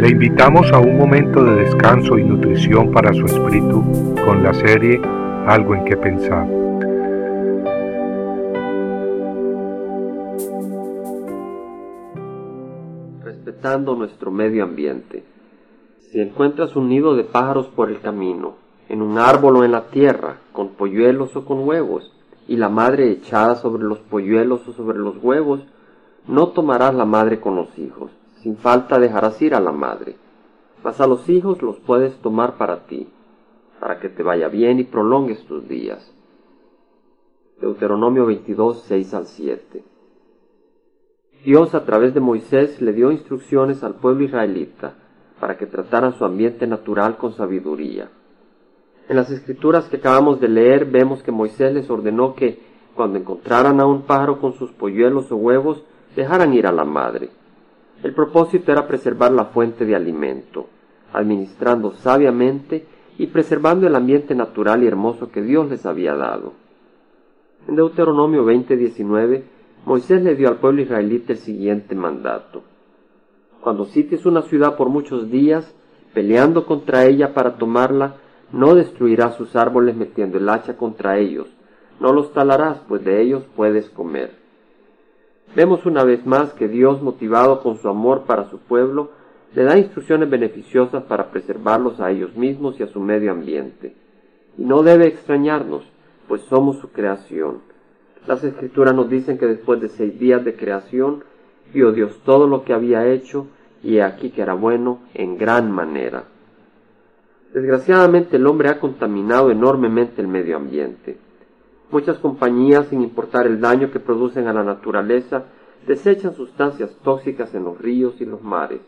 Le invitamos a un momento de descanso y nutrición para su espíritu con la serie Algo en que pensar. Respetando nuestro medio ambiente. Si encuentras un nido de pájaros por el camino, en un árbol o en la tierra, con polluelos o con huevos, y la madre echada sobre los polluelos o sobre los huevos, no tomarás la madre con los hijos, sin falta dejarás ir a la madre, mas a los hijos los puedes tomar para ti, para que te vaya bien y prolongues tus días. Deuteronomio 22, 6 al 7. Dios a través de Moisés le dio instrucciones al pueblo israelita para que trataran su ambiente natural con sabiduría. En las escrituras que acabamos de leer vemos que Moisés les ordenó que, cuando encontraran a un pájaro con sus polluelos o huevos, dejaran ir a la madre. El propósito era preservar la fuente de alimento, administrando sabiamente y preservando el ambiente natural y hermoso que Dios les había dado. En Deuteronomio 20:19, Moisés le dio al pueblo israelita el siguiente mandato. Cuando sites una ciudad por muchos días, peleando contra ella para tomarla, no destruirás sus árboles metiendo el hacha contra ellos, no los talarás, pues de ellos puedes comer. Vemos una vez más que Dios, motivado con su amor para su pueblo, le da instrucciones beneficiosas para preservarlos a ellos mismos y a su medio ambiente. Y no debe extrañarnos, pues somos su creación. Las escrituras nos dicen que después de seis días de creación, vio Dios todo lo que había hecho, y aquí que era bueno en gran manera. Desgraciadamente el hombre ha contaminado enormemente el medio ambiente. Muchas compañías, sin importar el daño que producen a la naturaleza, desechan sustancias tóxicas en los ríos y los mares.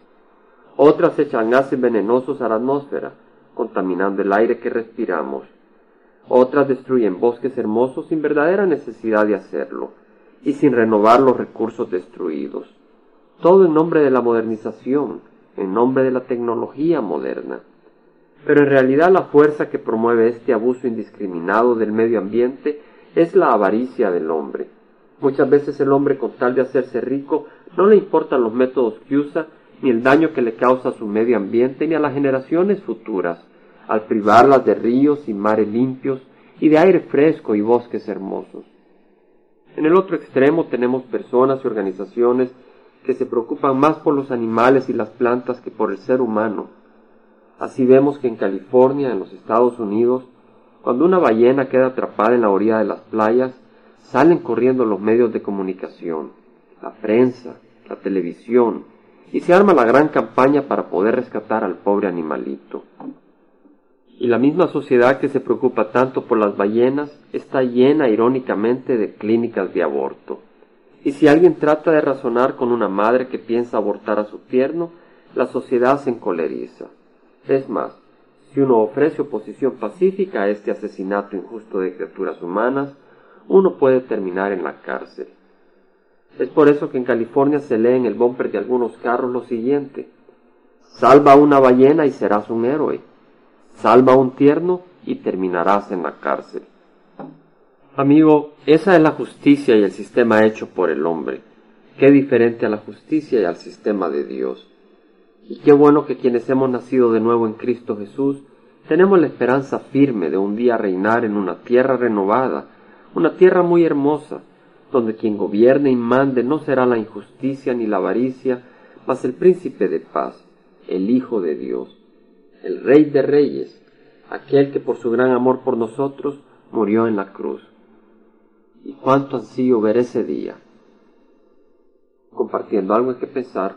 Otras echan gases venenosos a la atmósfera, contaminando el aire que respiramos. Otras destruyen bosques hermosos sin verdadera necesidad de hacerlo y sin renovar los recursos destruidos. Todo en nombre de la modernización, en nombre de la tecnología moderna. Pero en realidad la fuerza que promueve este abuso indiscriminado del medio ambiente es la avaricia del hombre. Muchas veces el hombre con tal de hacerse rico no le importan los métodos que usa ni el daño que le causa a su medio ambiente ni a las generaciones futuras, al privarlas de ríos y mares limpios y de aire fresco y bosques hermosos. En el otro extremo tenemos personas y organizaciones que se preocupan más por los animales y las plantas que por el ser humano. Así vemos que en California, en los Estados Unidos, cuando una ballena queda atrapada en la orilla de las playas, salen corriendo los medios de comunicación, la prensa, la televisión, y se arma la gran campaña para poder rescatar al pobre animalito. Y la misma sociedad que se preocupa tanto por las ballenas está llena irónicamente de clínicas de aborto. Y si alguien trata de razonar con una madre que piensa abortar a su tierno, la sociedad se encoleriza. Es más, si uno ofrece oposición pacífica a este asesinato injusto de criaturas humanas, uno puede terminar en la cárcel. Es por eso que en California se lee en el bumper de algunos carros lo siguiente. Salva una ballena y serás un héroe. Salva un tierno y terminarás en la cárcel. Amigo, esa es la justicia y el sistema hecho por el hombre. Qué diferente a la justicia y al sistema de Dios. Y qué bueno que quienes hemos nacido de nuevo en Cristo Jesús tenemos la esperanza firme de un día reinar en una tierra renovada, una tierra muy hermosa, donde quien gobierne y mande no será la injusticia ni la avaricia, mas el príncipe de paz, el Hijo de Dios, el Rey de Reyes, aquel que por su gran amor por nosotros murió en la cruz. Y cuánto ansío ver ese día. Compartiendo algo en que pensar,